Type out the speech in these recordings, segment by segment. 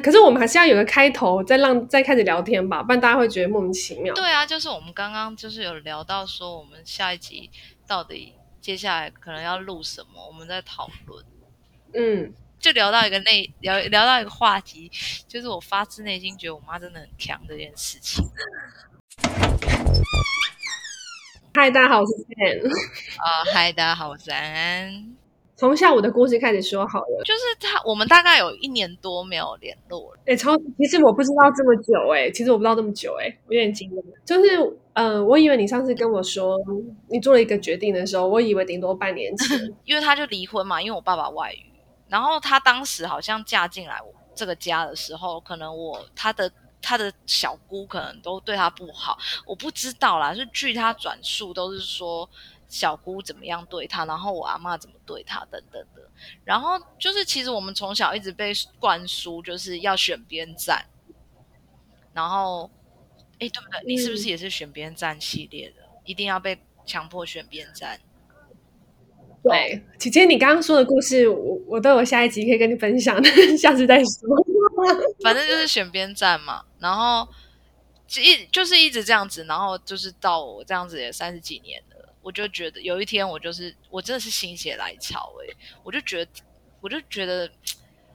可是我们还是要有个开头，再让再开始聊天吧，不然大家会觉得莫名其妙。对啊，就是我们刚刚就是有聊到说，我们下一集到底接下来可能要录什么，我们在讨论。嗯，就聊到一个内聊聊到一个话题，就是我发自内心觉得我妈真的很强这件事情。嗨，大家好，我是 Ken。啊，嗨，大家好，我是安安。从下午的故事开始说好了，就是他，我们大概有一年多没有联络了。哎、欸，超，其实我不知道这么久、欸，哎，其实我不知道这么久、欸，哎，我有点惊讶。就是，呃，我以为你上次跟我说你做了一个决定的时候，我以为顶多半年前，因为他就离婚嘛，因为我爸爸外遇，然后他当时好像嫁进来我这个家的时候，可能我他的他的小姑可能都对他不好，我不知道啦，是据他转述都是说。小姑怎么样对他，然后我阿妈怎么对他，等等的。然后就是，其实我们从小一直被灌输，就是要选边站。然后，哎，对不对？你是不是也是选边站系列的？嗯、一定要被强迫选边站？对，姐姐，你刚刚说的故事，我我都有下一集可以跟你分享的，下次再说。反正就是选边站嘛。然后一就是一直这样子，然后就是到我这样子也三十几年了。我就觉得有一天，我就是我真的是心血来潮诶、欸，我就觉得我就觉得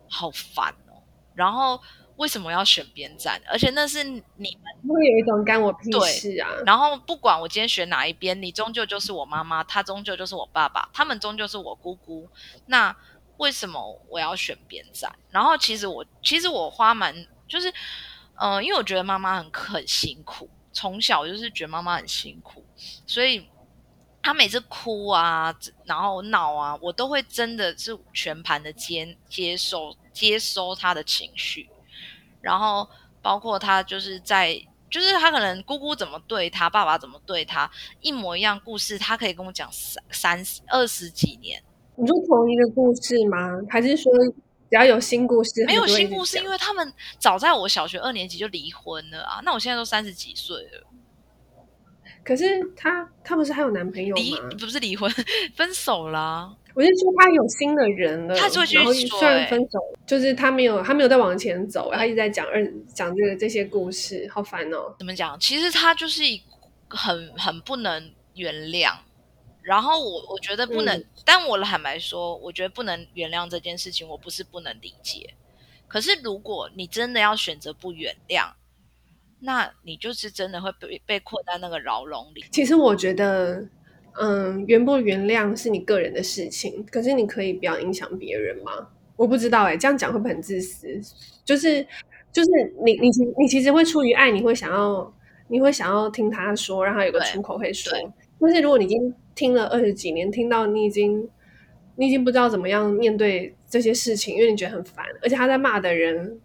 好烦哦。然后为什么要选边站？而且那是你们会有一种干我屁事啊。然后不管我今天选哪一边，你终究就是我妈妈，她终究就是我爸爸，他们终究是我姑姑。那为什么我要选边站？然后其实我其实我花蛮就是嗯、呃，因为我觉得妈妈很很辛苦，从小就是觉得妈妈很辛苦，所以。他每次哭啊，然后闹啊，我都会真的是全盘的接接受接收他的情绪，然后包括他就是在，就是他可能姑姑怎么对他，爸爸怎么对他，一模一样故事，他可以跟我讲三三十二十几年。你说同一个故事吗？还是说只要有新故事？没有新故事，因为他们早在我小学二年级就离婚了啊，那我现在都三十几岁了。可是他，他不是还有男朋友吗？离不是离婚，分手啦、啊。我是说他有新的人了，他就会去说，虽然分手，就是他没有，他没有再往前走，他一直在讲二讲这个这些故事，好烦哦。怎么讲？其实他就是一很很不能原谅。然后我我觉得不能，嗯、但我坦白说，我觉得不能原谅这件事情，我不是不能理解。可是如果你真的要选择不原谅。那你就是真的会被被困在那个牢笼里。其实我觉得，嗯，原不原谅是你个人的事情，可是你可以不要影响别人吗？我不知道哎、欸，这样讲会不会很自私？就是就是你你其你其实会出于爱，你会想要你会想要听他说，让他有个出口可以说。但是如果你已经听了二十几年，听到你已经你已经不知道怎么样面对这些事情，因为你觉得很烦，而且他在骂的人，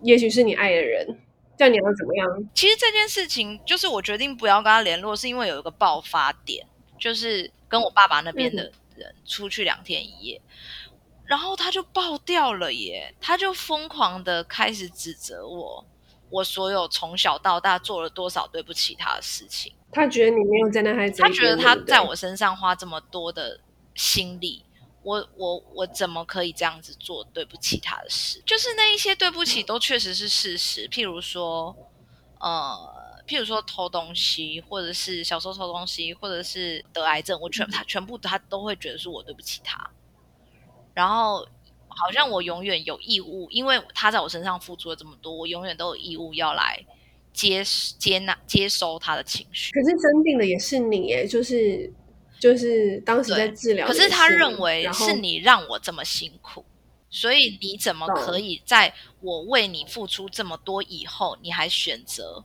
也许是你爱的人。叫你要怎么样？其实这件事情就是我决定不要跟他联络，是因为有一个爆发点，就是跟我爸爸那边的人出去两天一夜，嗯、然后他就爆掉了耶，他就疯狂的开始指责我，我所有从小到大做了多少对不起他的事情。他觉得你没有在那孩子，他觉得他在我身上花这么多的心力。我我我怎么可以这样子做对不起他的事？就是那一些对不起都确实是事实，譬如说，呃，譬如说偷东西，或者是小时候偷东西，或者是得癌症，我全他全部他都会觉得是我对不起他。然后好像我永远有义务，因为他在我身上付出了这么多，我永远都有义务要来接接纳接收他的情绪。可是生病的也是你耶，就是。就是当时在治疗，可是他认为是你让我这么辛苦，所以你怎么可以在我为你付出这么多以后，你还选择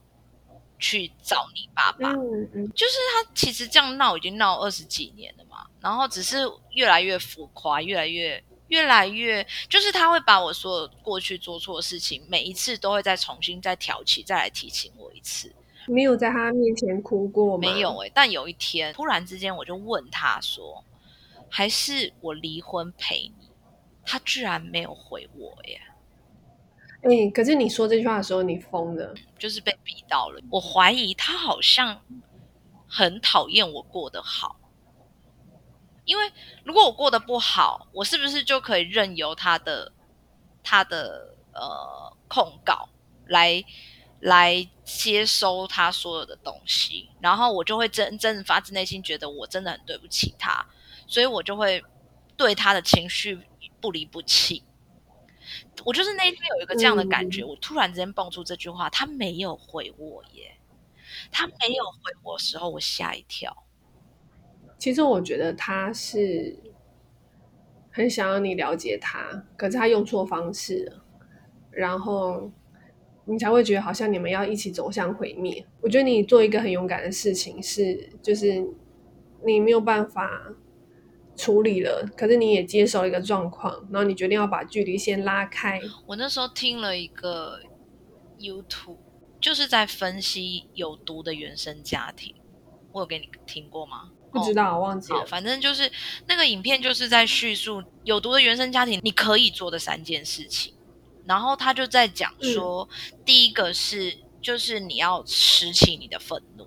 去找你爸爸？嗯嗯，就是他其实这样闹已经闹二十几年了嘛，然后只是越来越浮夸，越来越越来越，就是他会把我所有过去做错的事情，每一次都会再重新再挑起，再来提醒我一次。没有在他面前哭过吗？没有哎、欸，但有一天突然之间我就问他说：“还是我离婚陪你？”他居然没有回我耶！哎、欸，可是你说这句话的时候，你疯了，就是被逼到了。我怀疑他好像很讨厌我过得好，因为如果我过得不好，我是不是就可以任由他的他的呃控告来来接收他所有的东西，然后我就会真真的发自内心觉得我真的很对不起他，所以我就会对他的情绪不离不弃。我就是那一天有一个这样的感觉，嗯、我突然之间蹦出这句话，他没有回我耶，他没有回我的时候，我吓一跳。其实我觉得他是很想要你了解他，可是他用错方式了，然后你才会觉得好像你们要一起走向毁灭。我觉得你做一个很勇敢的事情是，就是你没有办法处理了，可是你也接受一个状况，然后你决定要把距离先拉开。我那时候听了一个 YouTube，就是在分析有毒的原生家庭，我有给你听过吗？不知道，我忘记了。反正就是那个影片，就是在叙述有毒的原生家庭你可以做的三件事情。然后他就在讲说，嗯、第一个是就是你要拾起你的愤怒，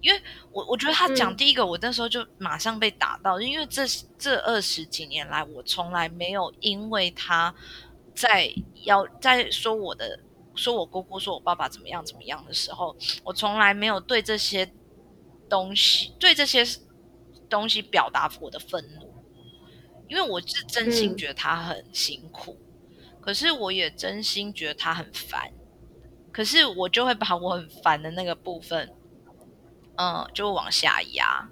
因为我我觉得他讲第一个，我那时候就马上被打到，嗯、因为这这二十几年来，我从来没有因为他在要在说我的说我姑姑说我爸爸怎么样怎么样的时候，我从来没有对这些。东西对这些东西表达我的愤怒，因为我是真心觉得他很辛苦，嗯、可是我也真心觉得他很烦，可是我就会把我很烦的那个部分，嗯，就往下压，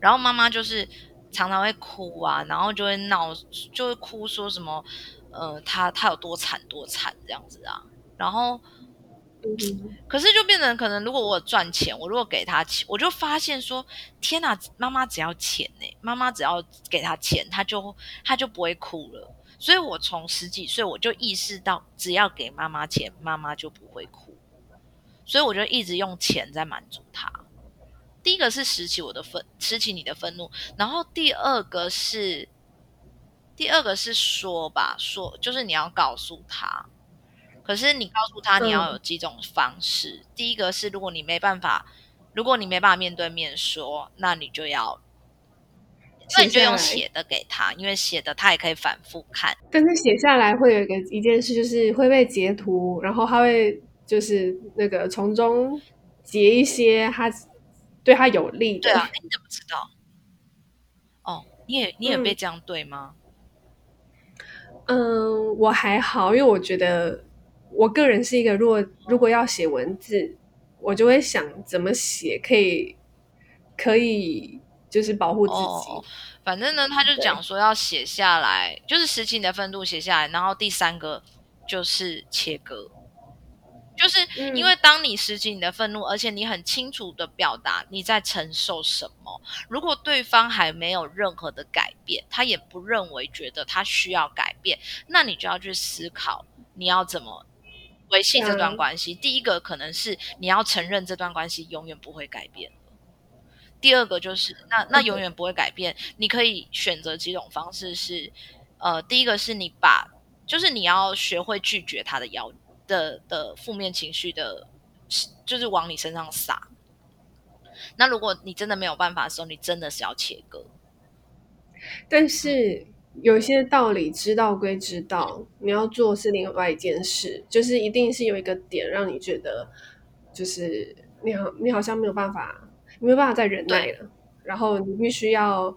然后妈妈就是常常会哭啊，然后就会闹，就会哭说什么，呃，他他有多惨多惨这样子啊，然后。可是就变成可能，如果我有赚钱，我如果给他钱，我就发现说，天哪，妈妈只要钱呢，妈妈只要给他钱，他就他就不会哭了。所以我从十几岁我就意识到，只要给妈妈钱，妈妈就不会哭。所以我就一直用钱在满足她。第一个是拾起我的愤，拾起你的愤怒，然后第二个是，第二个是说吧，说就是你要告诉他。可是你告诉他，你要有几种方式。嗯、第一个是，如果你没办法，如果你没办法面对面说，那你就要，那你就用写的给他，因为写的他也可以反复看。但是写下来会有一个一件事，就是会被截图，然后他会就是那个从中截一些他对他有利的。对啊，你怎么知道？哦，你也你也被这样对吗？嗯，嗯，我还好，因为我觉得。我个人是一个，如果如果要写文字，我就会想怎么写可以可以就是保护自己。哦，反正呢，他就讲说要写下来，就是拾起你的愤怒写下来，然后第三个就是切割，就是因为当你拾起你的愤怒，而且你很清楚的表达你在承受什么，如果对方还没有任何的改变，他也不认为觉得他需要改变，那你就要去思考你要怎么。维系这段关系，嗯、第一个可能是你要承认这段关系永远不会改变。第二个就是那那永远不会改变，你可以选择几种方式是，呃，第一个是你把，就是你要学会拒绝他的要的的负面情绪的，就是往你身上撒。那如果你真的没有办法的时候，你真的是要切割。但是。嗯有些道理知道归知道，你要做是另外一件事，就是一定是有一个点让你觉得，就是你好，你好像没有办法，你没有办法再忍耐了，然后你必须要，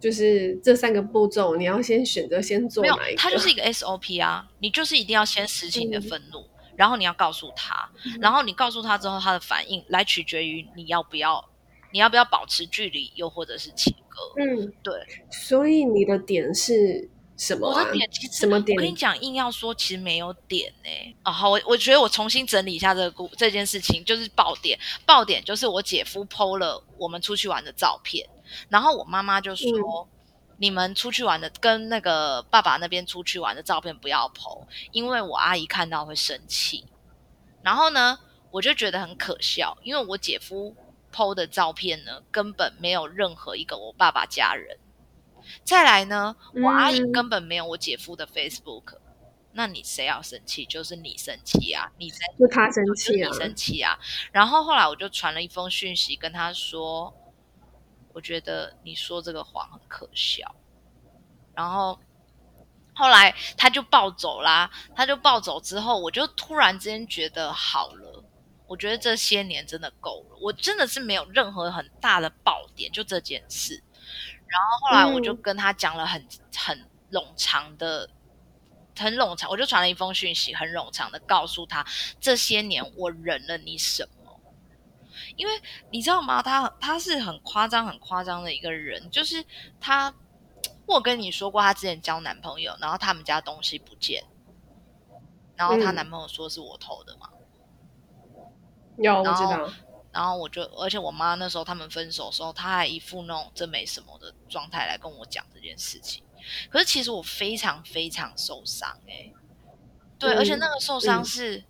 就是这三个步骤，你要先选择先做哪一个？它就是一个 SOP 啊，你就是一定要先拾起你的愤怒，嗯、然后你要告诉他，嗯、然后你告诉他之后，他的反应来取决于你要不要，你要不要保持距离，又或者是切割？嗯，对。所以你的点是什么、啊？我的点其实什么点？我跟你讲，硬要说，其实没有点呢、欸。啊，好，我我觉得我重新整理一下这个故这件事情，就是爆点。爆点就是我姐夫 PO 了我们出去玩的照片，然后我妈妈就说：“嗯、你们出去玩的跟那个爸爸那边出去玩的照片不要 PO，因为我阿姨看到会生气。”然后呢，我就觉得很可笑，因为我姐夫。PO 的照片呢，根本没有任何一个我爸爸家人。再来呢，我阿姨根本没有我姐夫的 Facebook。嗯、那你谁要生气？就是你生气啊！你生就他生气啊！你生气啊！然后后来我就传了一封讯息跟他说：“我觉得你说这个谎很可笑。”然后后来他就暴走啦，他就暴走之后，我就突然之间觉得好了。我觉得这些年真的够了，我真的是没有任何很大的爆点，就这件事。然后后来我就跟他讲了很很冗长的、很冗长，我就传了一封讯息，很冗长的告诉他这些年我忍了你什么。因为你知道吗？他他是很夸张、很夸张的一个人，就是他，我跟你说过，他之前交男朋友，然后他们家东西不见，然后她男朋友说是我偷的嘛。有，我知道。然后我就，而且我妈那时候他们分手的时候，她还一副那种真没什么的状态来跟我讲这件事情。可是其实我非常非常受伤哎、欸，对、嗯，而且那个受伤是、嗯，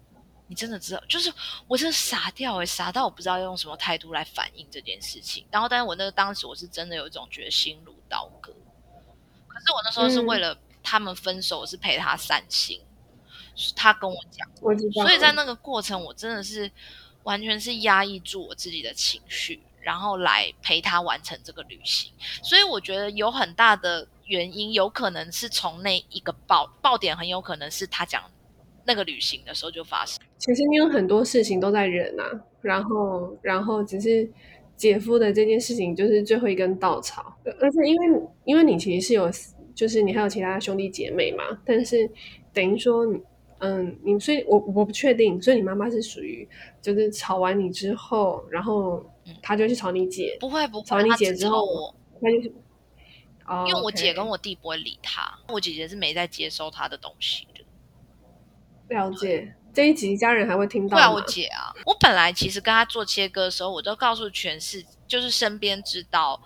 你真的知道，就是我真的傻掉哎、欸，傻到我不知道用什么态度来反应这件事情。然后，但是我那个当时我是真的有一种觉得心如刀割。可是我那时候是为了他们分手，我是陪他散心。他跟我讲，所以在那个过程，我真的是。完全是压抑住我自己的情绪，然后来陪他完成这个旅行。所以我觉得有很大的原因，有可能是从那一个爆爆点，很有可能是他讲那个旅行的时候就发生。其实你有很多事情都在忍啊，然后然后只是姐夫的这件事情就是最后一根稻草。而且因为因为你其实是有，就是你还有其他兄弟姐妹嘛，但是等于说你。嗯，你所以我，我我不确定，所以你妈妈是属于就是吵完你之后，然后她就去吵你姐，不会不会，吵完你姐之后，我她就是，哦，因为我姐跟我弟不会理她，我姐姐是没在接收她的东西的。了解，这一集家人还会听到吗？对啊，我姐啊，我本来其实跟她做切割的时候，我都告诉全市，就是身边知道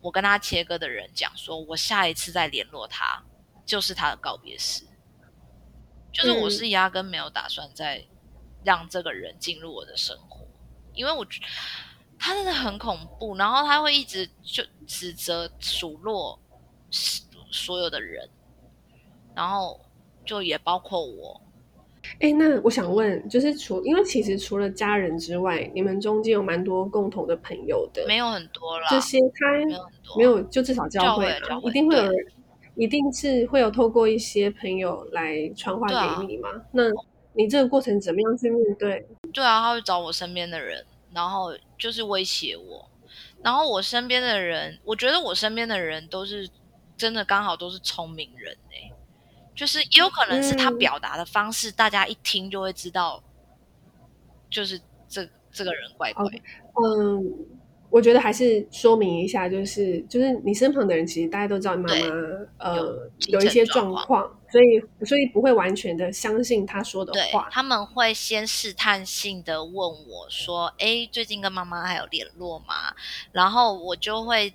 我跟她切割的人讲说，我下一次再联络她，就是她的告别式。就是我是压根没有打算再让这个人进入我的生活，因为我觉得他真的很恐怖，然后他会一直就指责数落所有的人，然后就也包括我。哎，那我想问，就是除因为其实除了家人之外，你们中间有蛮多共同的朋友的，没有很多啦，这些他没有很多，没有，就至少教会一定会有人。一定是会有透过一些朋友来传话给你吗？啊？那你这个过程怎么样去面对？对啊，他会找我身边的人，然后就是威胁我。然后我身边的人，我觉得我身边的人都是真的刚好都是聪明人哎，就是也有可能是他表达的方式，嗯，大家一听就会知道，就是这这个人怪怪。Okay. 嗯。我觉得还是说明一下，就是就是你身旁的人，其实大家都知道你妈妈呃有，有一些状况，所以所以不会完全的相信他说的话。他们会先试探性的问我说：“哎，最近跟妈妈还有联络吗？”然后我就会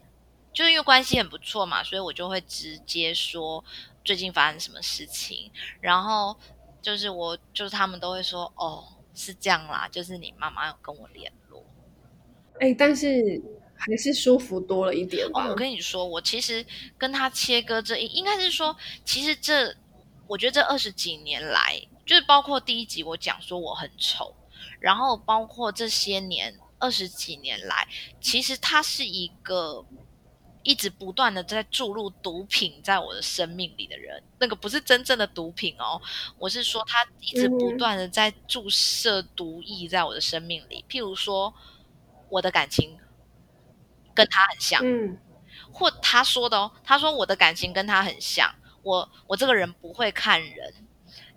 就是因为关系很不错嘛，所以我就会直接说最近发生什么事情。然后就是我就是他们都会说：“哦，是这样啦，就是你妈妈有跟我联络。”哎、欸，但是还是舒服多了一点吧。哦，我跟你说，我其实跟他切割这一，应该是说，其实这，我觉得这二十几年来，就是包括第一集我讲说我很丑，然后包括这些年二十几年来，其实他是一个一直不断的在注入毒品在我的生命里的人。那个不是真正的毒品哦，我是说他一直不断的在注射毒液在我的生命里，嗯、譬如说。我的感情跟他很像，嗯，或他说的哦，他说我的感情跟他很像，我我这个人不会看人，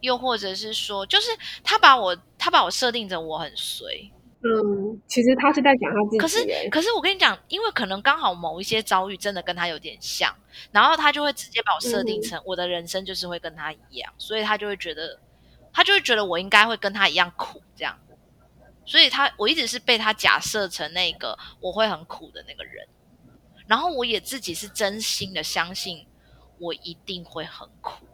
又或者是说，就是他把我他把我设定成我很随，嗯，其实他是在讲他自己，可是可是我跟你讲，因为可能刚好某一些遭遇真的跟他有点像，然后他就会直接把我设定成我的人生就是会跟他一样，嗯，所以他就会觉得他就会觉得我应该会跟他一样苦这样。所以他，我一直是被他假设成那个我会很苦的那个人，然后我也自己是真心的相信我一定会很苦。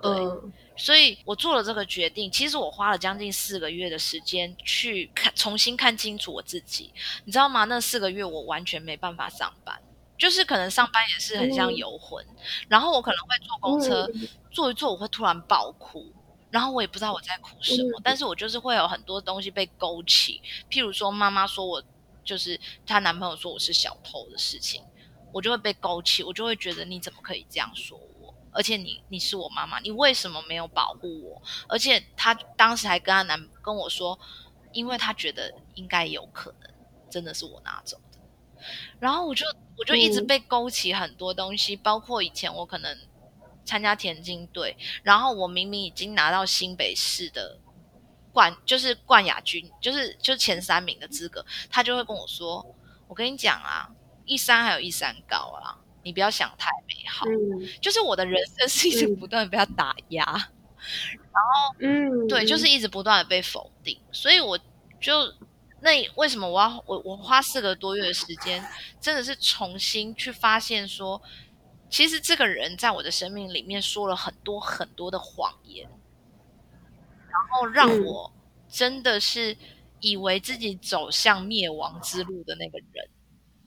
对，嗯，所以我做了这个决定。其实我花了将近四个月的时间去看，重新看清楚我自己，你知道吗？那四个月我完全没办法上班，就是可能上班也是很像游魂，嗯，然后我可能会坐公车，嗯，坐一坐我会突然爆哭。然后我也不知道我在哭什么，嗯，但是我就是会有很多东西被勾起，譬如说妈妈说我就是她男朋友说我是小偷的事情，我就会被勾起，我就会觉得你怎么可以这样说我？而且你你是我妈妈，你为什么没有保护我？而且她当时还跟她男跟我说，因为她觉得应该有可能真的是我拿走的。然后我就我就一直被勾起很多东西，嗯、包括以前我可能参加田径队，然后我明明已经拿到新北市的。冠就是冠亚军，就是就是前三名的资格，他就会跟我说：“我跟你讲啊，一山还有一山高啊，你不要想太美好。嗯”就是我的人生是一直不断的被他打压，嗯、然后嗯，对，就是一直不断的被否定，所以我就那为什么我要我我花四个多月的时间，真的是重新去发现说，其实这个人在我的生命里面说了很多很多的谎言。然后让我真的是以为自己走向灭亡之路的那个人，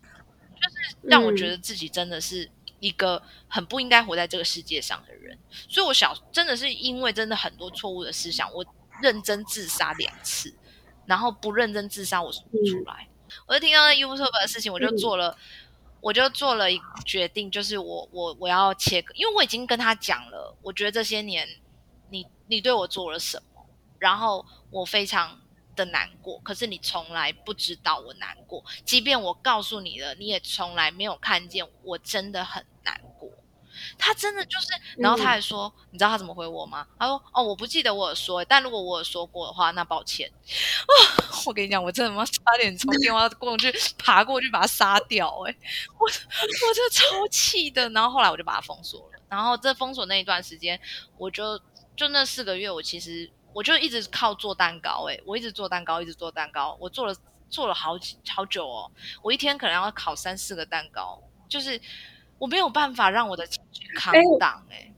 就是让我觉得自己真的是一个很不应该活在这个世界上的人。所以，我小真的是因为真的很多错误的思想，我认真自杀两次，然后不认真自杀我说不出来。我就听到那 YouTube 的事情，我就做了，我就做了一决定，就是我我我要切割，因为我已经跟他讲了，我觉得这些年你你对我做了什么。然后我非常的难过，可是你从来不知道我难过，即便我告诉你了，你也从来没有看见我真的很难过。他真的就是，然后他还说，嗯、你知道他怎么回我吗？他说：“哦，我不记得我有说，但如果我有说过的话，那抱歉。”哦，我跟你讲，我真的妈差点从电话过去爬过去把他杀掉，哎，我我真的超气的。然后后来我就把他封锁了。然后这封锁那一段时间，我就就那四个月，我其实。我就一直靠做蛋糕，欸，诶，我一直做蛋糕，一直做蛋糕，我做了做了好几好久哦，我一天可能要烤三四个蛋糕，就是我没有办法让我的情绪扛挡，诶，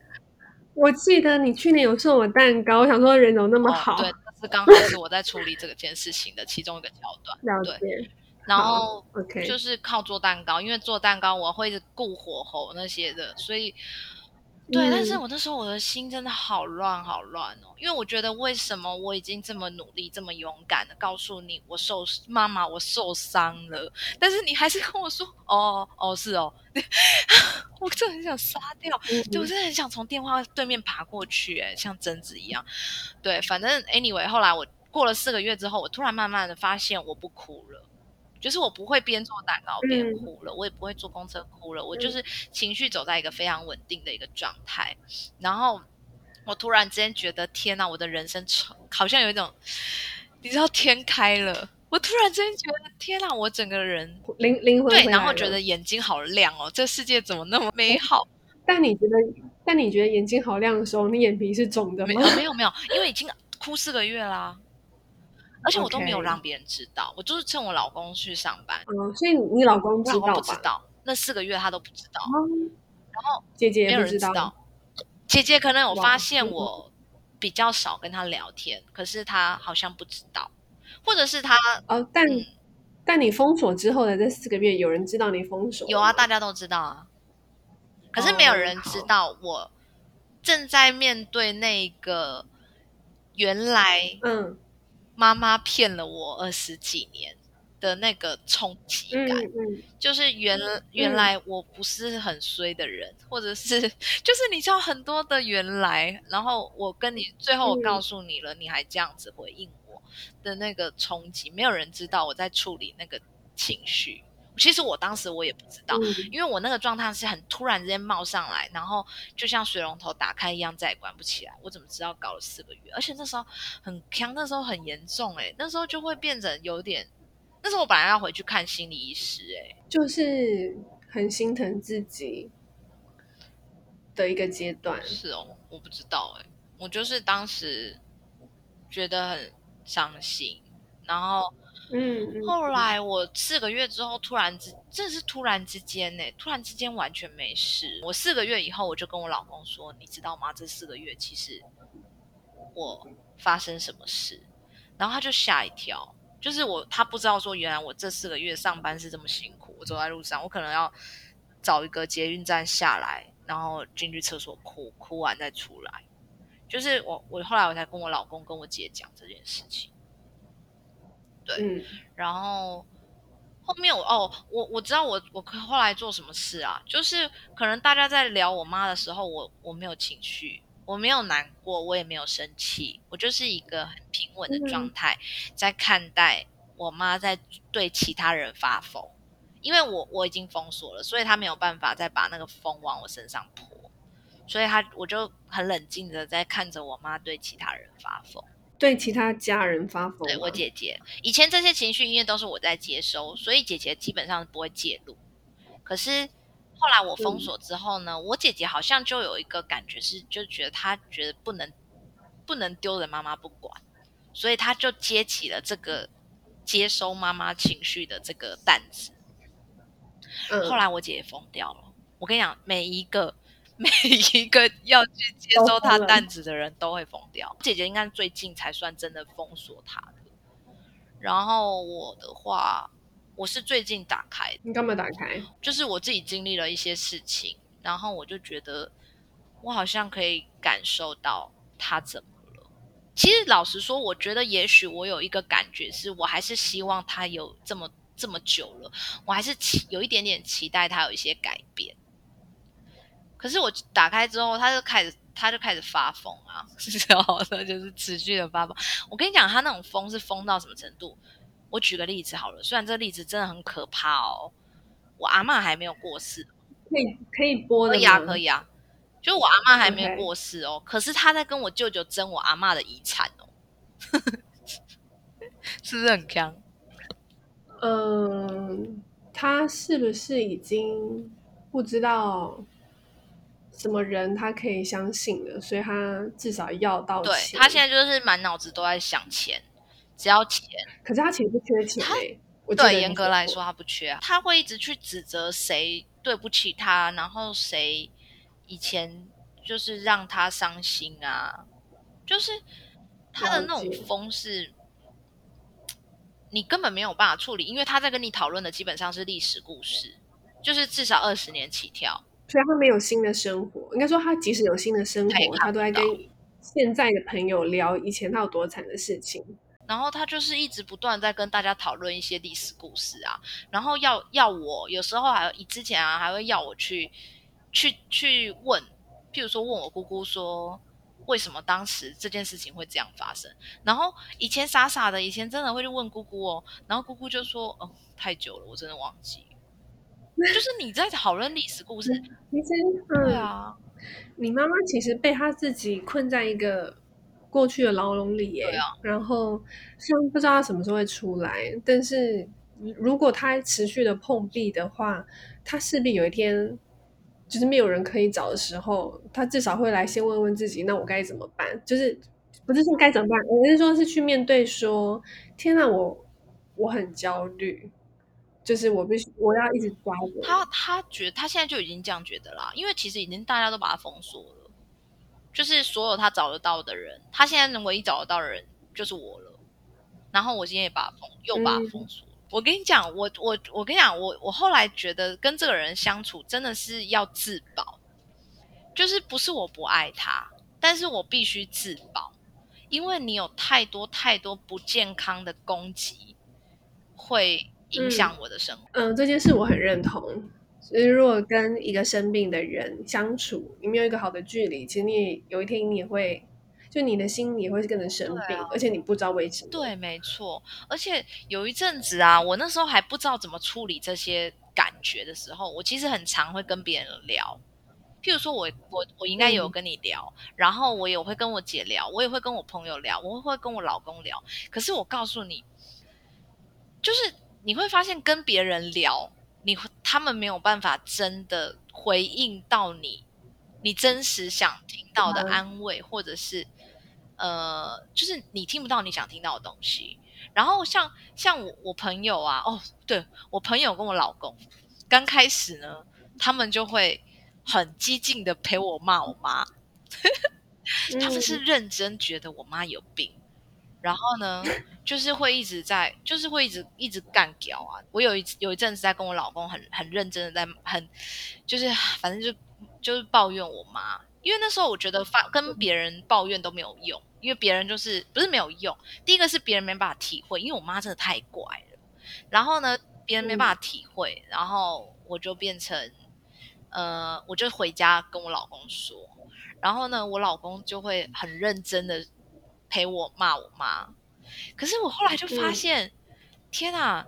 我记得你去年有送我蛋糕，我想说人怎么那么好，哦，对，刚好是我在处理这个件事情的其中一个桥段，对，然后 OK，就是靠做蛋糕，因为做蛋糕我会顾火候那些的，所以。对，但是我那时候我的心真的好乱好乱哦，因为我觉得为什么我已经这么努力这么勇敢的告诉你我受妈妈我受伤了，但是你还是跟我说哦哦是哦，我真的很想杀掉，嗯、对我真的很想从电话对面爬过去，诶，像贞子一样。对，反正 anyway，后来我过了四个月之后，我突然慢慢的发现我不哭了。就是我不会边做蛋糕边哭了，嗯、我也不会坐公车哭了，嗯、我就是情绪走在一个非常稳定的一个状态。然后我突然之间觉得，天哪，我的人生好像有一种，你知道天开了。我突然之间觉得，天哪，我整个人灵灵魂对，然后觉得眼睛好亮哦，这世界怎么那么美好？但你觉得，但你觉得眼睛好亮的时候，你眼皮是肿的吗？没有，没有，没有，因为已经哭四个月啦。而且我都没有让别人知道，Okay. 我就是趁我老公去上班。嗯，所以你老公知道吧？不知道，那四个月他都不知道。嗯、然后姐姐也不知道，没有人知道。姐姐可能有发现我比较少跟他聊天，可是他好像不知道，或者是他哦，但、嗯、但你封锁之后的这四个月，有人知道你封锁？有啊，大家都知道啊。可是没有人知道我正在面对那个原来嗯。妈妈骗了我二十几年的那个冲击感，嗯嗯、就是原原来我不是很衰的人，嗯、或者是 就是你知道很多的原来，然后我跟你最后我告诉你了，嗯、你还这样子回应我的那个冲击，没有人知道我在处理那个情绪。其实我当时我也不知道，嗯、因为我那个状态是很突然之间冒上来，然后就像水龙头打开一样，再也关不起来。我怎么知道搞了四个月？而且那时候很强，那时候很严重、欸，诶，那时候就会变成有点。那时候我本来要回去看心理医师、欸，诶，就是很心疼自己的一个阶段。是哦，我不知道、欸，诶，我就是当时觉得很伤心，然后。嗯，后来我四个月之后，突然之，这是突然之间呢，突然之间完全没事。我四个月以后，我就跟我老公说，你知道吗？这四个月其实我发生什么事，然后他就吓一跳，就是我他不知道说，原来我这四个月上班是这么辛苦。我走在路上，我可能要找一个捷运站下来，然后进去厕所哭，哭完再出来。就是我，我后来我才跟我老公跟我姐讲这件事情。对，嗯、然后后面我哦，我我知道我我后来做什么事啊？就是可能大家在聊我妈的时候，我我没有情绪，我没有难过，我也没有生气，我就是一个很平稳的状态，在看待我妈在对其他人发疯，因为我我已经封锁了，所以她没有办法再把那个风往我身上泼，所以他我就很冷静的在看着我妈对其他人发疯。对其他家人发疯，对我姐姐，以前这些情绪因为都是我在接收，所以姐姐基本上不会介入。可是后来我封锁之后呢，嗯、我姐姐好像就有一个感觉是，就觉得她觉得不能不能丢人妈妈不管，所以她就接起了这个接收妈妈情绪的这个担子。嗯、后来我姐姐疯掉了，我跟你讲，每一个。每一个要去接收他担子的人都会疯掉。姐姐应该最近才算真的封锁他的。然后我的话，我是最近打开的。你干嘛打开？就是我自己经历了一些事情，然后我就觉得我好像可以感受到他怎么了。其实老实说，我觉得也许我有一个感觉，是我还是希望他有这么这么久了，我还是期有一点点期待他有一些改变。可是我打开之后，他就开始，他就开始发疯啊，然后他就是持续的发疯。我跟你讲，他那种疯是疯到什么程度？我举个例子好了，虽然这个例子真的很可怕哦。我阿嬷还没有过世，可以可以播的，可以啊，可以啊。就我阿嬷还没有过世哦，Okay. 可是他在跟我舅舅争我阿嬷的遗产哦，是不是很强？嗯，他是不是已经不知道？什么人他可以相信的，所以他至少要到钱。对，他现在就是满脑子都在想钱，只要钱。可是他其实不缺钱。他对，严格来说他不缺啊。他会一直去指责谁对不起他，然后谁以前就是让他伤心啊，就是他的那种风是，你根本没有办法处理，因为他在跟你讨论的基本上是历史故事，就是至少二十年起跳。所以他没有新的生活，应该说他即使有新的生活，他都在跟现在的朋友聊以前他有多惨的事情。然后他就是一直不断在跟大家讨论一些历史故事啊，然后要要我有时候还以之前啊还会要我去去去问，譬如说问我姑姑说为什么当时这件事情会这样发生，然后以前傻傻的，以前真的会去问姑姑哦，然后姑姑就说哦太久了，我真的忘记。就是你在讨论历史故事，其实、嗯、对啊，你妈妈其实被她自己困在一个过去的牢笼里耶，啊、然后虽然不知道她什么时候会出来，但是如果她持续的碰壁的话，她势必有一天就是没有人可以找的时候，她至少会来先问问自己，那我该怎么办？就是不是说该怎么办，而是说是去面对说，天哪，我我很焦虑。就是我必须，我要一直抓着他。他觉得他现在就已经这样觉得啦，因为其实已经大家都把他封锁了，就是所有他找得到的人，他现在能唯一找得到的人就是我了。然后我今天也把他封，又把他封锁。嗯、我跟你讲，我我我跟你讲，我我后来觉得跟这个人相处真的是要自保，就是不是我不爱他，但是我必须自保，因为你有太多太多不健康的攻击会。影响我的生活。嗯，嗯，这件事我很认同。所以，如果跟一个生病的人相处，你没有一个好的距离，其实你有一天你也会，就你的心也会跟着生病，啊、而且你不知道为什么。对，没错。而且有一阵子啊，我那时候还不知道怎么处理这些感觉的时候，我其实很常会跟别人聊。譬如说我，我我我应该有跟你聊，嗯、然后我也会跟我姐聊，我也会跟我朋友聊，我会跟我老公聊。可是我告诉你，就是。你会发现跟别人聊，你他们没有办法真的回应到你，你真实想听到的安慰，嗯、或者是呃，就是你听不到你想听到的东西。然后像像我我朋友啊，哦，对，我朋友跟我老公刚开始呢，他们就会很激进的陪我骂我妈，他们是认真觉得我妈有病。然后呢，就是会一直在，就是会一直一直干屌啊。我有一有一阵子在跟我老公很很认真的在很，就是反正就就是抱怨我妈，因为那时候我觉得发跟别人抱怨都没有用，因为别人就是不是没有用。第一个是别人没办法体会，因为我妈真的太怪了。然后呢，别人没办法体会，嗯、然后我就变成，呃，我就回家跟我老公说，然后呢，我老公就会很认真的陪我骂我妈。可是我后来就发现，嗯、天啊，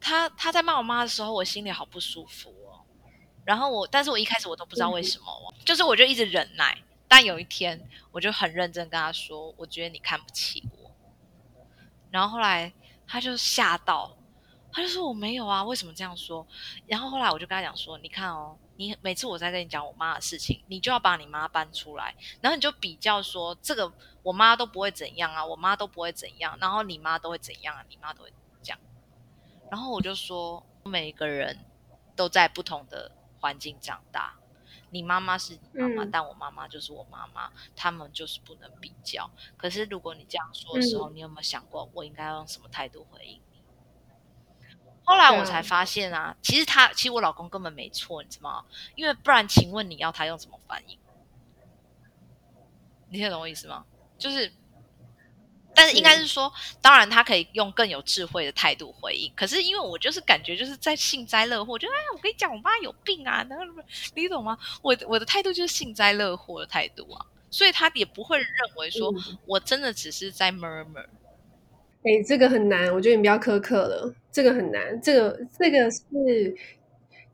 他他在骂我妈的时候，我心里好不舒服哦。然后我，但是我一开始我都不知道为什么，嗯、就是我就一直忍耐。但有一天，我就很认真跟他说：“我觉得你看不起我。”然后后来他就吓到，他就说：“我没有啊，为什么这样说？”然后后来我就跟他讲说：“你看哦，你每次我在跟你讲我妈的事情，你就要把你妈搬出来，然后你就比较说这个我妈都不会怎样啊，我妈都不会怎样，然后你妈都会怎样啊，你妈都会这样。”然后我就说：“每一个人都在不同的环境长大。”你妈妈是你妈妈，嗯、但我妈妈就是我妈妈，他们就是不能比较。可是如果你这样说的时候，嗯、你有没有想过，我应该用什么态度回应你？后来我才发现啊，其实他，其实我老公根本没错，你知道吗？因为不然，请问你要他用什么反应？你听懂我意思吗？就是。但是应该是说，是当然他可以用更有智慧的态度回应。可是因为我就是感觉就是在幸灾乐祸，我觉得哎，我跟你讲，我妈有病啊，那个你懂吗？我我的态度就是幸灾乐祸的态度啊，所以他也不会认为说我真的只是在 murmur。哎、嗯，这个很难，我觉得你比较苛刻了，这个很难，这个这个是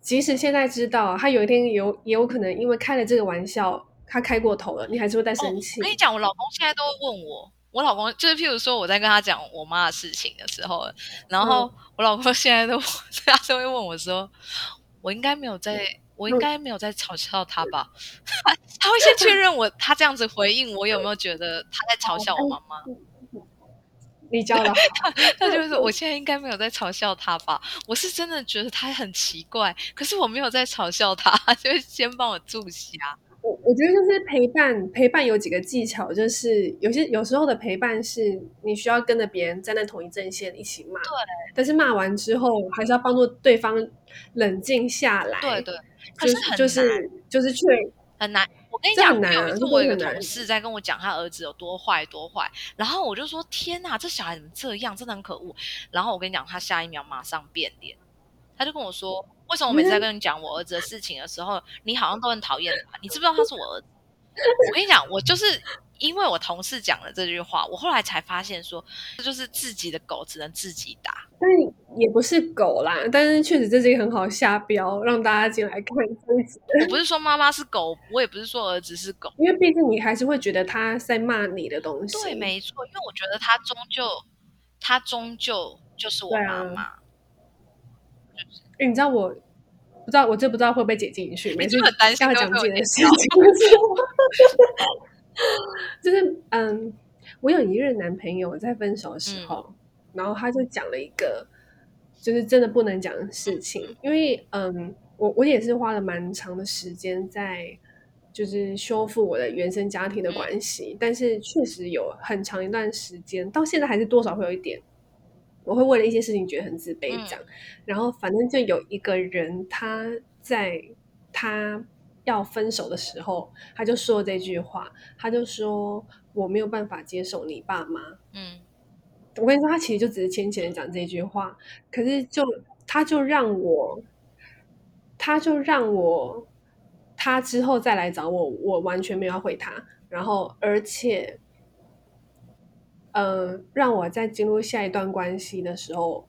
即使现在知道，他有一天有也有可能因为开了这个玩笑，他开过头了，你还是会再生气。哦、我跟你讲，我老公现在都会问我。我老公就是，譬如说我在跟他讲我妈的事情的时候，然后我老公现在都 他都会问我说：“我应该没有在，我应该没有在嘲笑他吧？”他 他会先确认我，他这样子回应我有没有觉得他在嘲笑我妈妈？你教的 他，他就是说我现在应该没有在嘲笑他吧？我是真的觉得他很奇怪，可是我没有在嘲笑他，就是先帮我注下。我我觉得就是陪伴，陪伴有几个技巧，就是有些有时候的陪伴是你需要跟着别人站在同一阵线一起骂，对。但是骂完之后，还是要帮助对方冷静下来，对对。可是很就是就是确很难。我跟你讲，有一次我有一个同事在跟我讲他儿子有多坏多坏，然后我就说天哪，这小孩怎么这样，真的很可恶。然后我跟你讲，他下一秒马上变脸，他就跟我说。为什么我每次在跟你讲我儿子的事情的时候，嗯、你好像都很讨厌他？你知不知道他是我儿子？我跟你讲，我就是因为我同事讲了这句话，我后来才发现说，这就是自己的狗只能自己打。但也不是狗啦，但是确实这是一个很好下标，让大家进来看。我不是说妈妈是狗，我也不是说儿子是狗，因为毕竟你还是会觉得他在骂你的东西。对，没错，因为我觉得他终究，他终究就是我妈妈。欸、你知道我不知道我这不知道会不会剪进去？每次很担心要讲这件事情，就是嗯，我有一任男朋友在分手的时候，嗯、然后他就讲了一个就是真的不能讲的事情，嗯、因为嗯，我我也是花了蛮长的时间在就是修复我的原生家庭的关系，嗯、但是确实有很长一段时间，到现在还是多少会有一点。我会为了一些事情觉得很自卑，这样，嗯、然后反正就有一个人，他在他要分手的时候，他就说这句话，他就说我没有办法接受你爸妈。嗯，我跟你说，他其实就只是浅浅的讲这句话，可是就他就让我，他就让我，他之后再来找我，我完全没有要回他，然后而且。嗯、呃，让我在进入下一段关系的时候，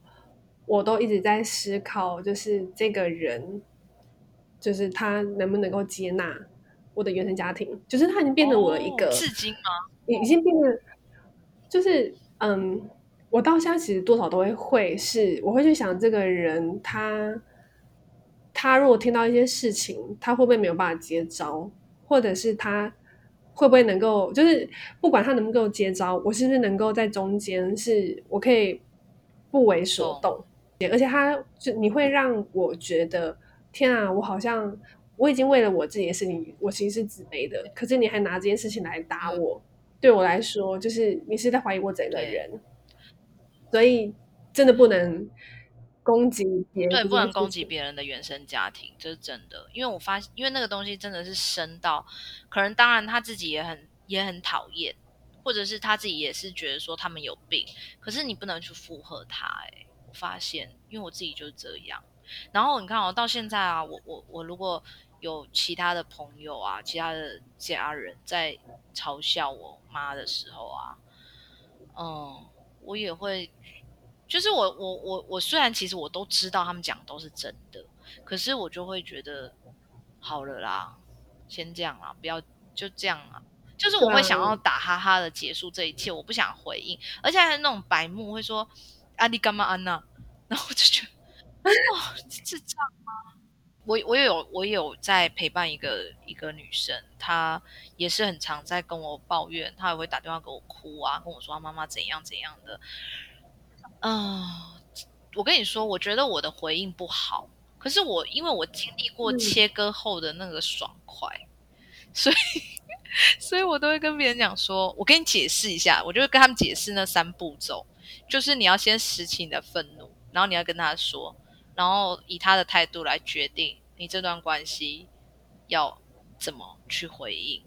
我都一直在思考，就是这个人，就是他能不能够接纳我的原生家庭，就是他已经变成我的一个至今吗？已经变成，就是嗯，我到现在其实多少都会会是，我会去想这个人，他他如果听到一些事情，他会不会没有办法接招，或者是他。会不会能够，就是不管他能不能够接招，我是不是能够在中间，是我可以不为所动，哦、而且他就你会让我觉得，天啊，我好像我已经为了我自己的事情，我其实是自卑的，可是你还拿这件事情来打我，嗯、对我来说，就是你是在怀疑我整个人，所以真的不能。攻击别人，对，不能攻击别人的原生家庭，这是真的。因为我发现，因为那个东西真的是深到，可能当然他自己也很也很讨厌，或者是他自己也是觉得说他们有病，可是你不能去附和他，欸。哎，发现，因为我自己就是这样。然后你看哦，到现在啊，我我我如果有其他的朋友啊，其他的家人在嘲笑我妈的时候啊，嗯，我也会，就是我我我我虽然其实我都知道他们讲都是真的，可是我就会觉得好了啦，先这样啦，不要就这样啊。就是我会想要打哈哈的结束这一切，我不想回应，而且还是那种白目会说啊你干嘛安娜，然后我就觉得 哦，是这样吗？我我也有我也有在陪伴一个一个女生，她也是很常在跟我抱怨，她也会打电话给我哭啊，跟我说她妈妈怎样怎样的。嗯、呃，我跟你说，我觉得我的回应不好，可是我因为我经历过切割后的那个爽快，嗯、所以。所以我都会跟别人讲说，我跟你解释一下，我就会跟他们解释那三步骤，就是你要先拾起你的愤怒，然后你要跟他说，然后以他的态度来决定你这段关系要怎么去回应，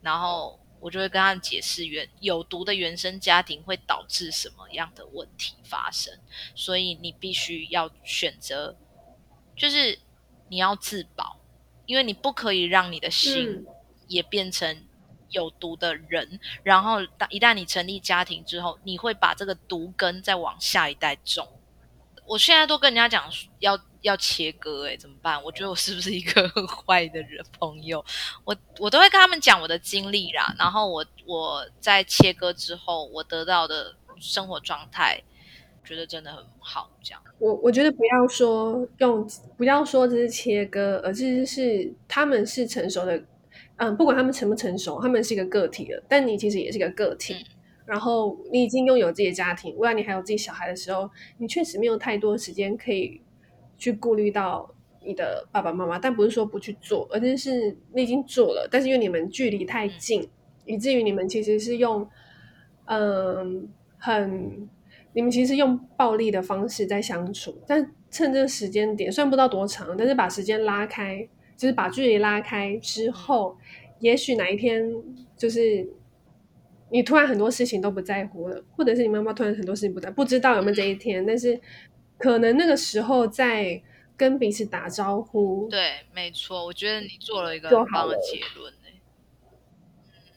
然后我就会跟他们解释原有毒的原生家庭会导致什么样的问题发生，所以你必须要选择，就是你要自保，因为你不可以让你的心、嗯。也变成有毒的人，然后当一旦你成立家庭之后，你会把这个毒根再往下一代种。我现在都跟人家讲要要切割，哎，怎么办？我觉得我是不是一个很坏的人朋友？我我都会跟他们讲我的经历啦，然后我我在切割之后，我得到的生活状态，觉得真的很好。这样，我我觉得不要说用不要说这是切割，而是是他们是成熟的。嗯，不管他们成不成熟，他们是一个个体了。但你其实也是一个个体。嗯、然后你已经拥有自己的家庭，未来你还有自己小孩的时候，你确实没有太多时间可以去顾虑到你的爸爸妈妈。但不是说不去做，而是是你已经做了，但是因为你们距离太近，嗯、以至于你们其实是用嗯很你们其实用暴力的方式在相处。但趁这个时间点，虽然不知道多长，但是把时间拉开。就是把距离拉开之后，也许哪一天，就是你突然很多事情都不在乎了，或者是你妈妈突然很多事情不在，不知道有没有这一天，但是可能那个时候在跟彼此打招呼。对，没错，我觉得你做了一个很棒的结论。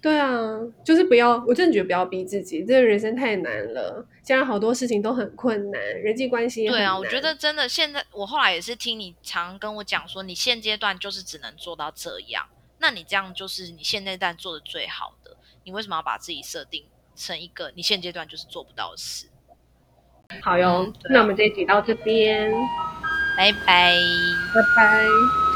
对啊，就是不要，我真的觉得不要逼自己，这个人生太难了，现在好多事情都很困难，人际关系也。对啊，我觉得真的，现在我后来也是听你常跟我讲说，你现阶段就是只能做到这样，那你这样就是你现阶段做的最好的，你为什么要把自己设定成一个你现阶段就是做不到的事？好哟，嗯，那我们这一集到这边，拜拜，拜拜。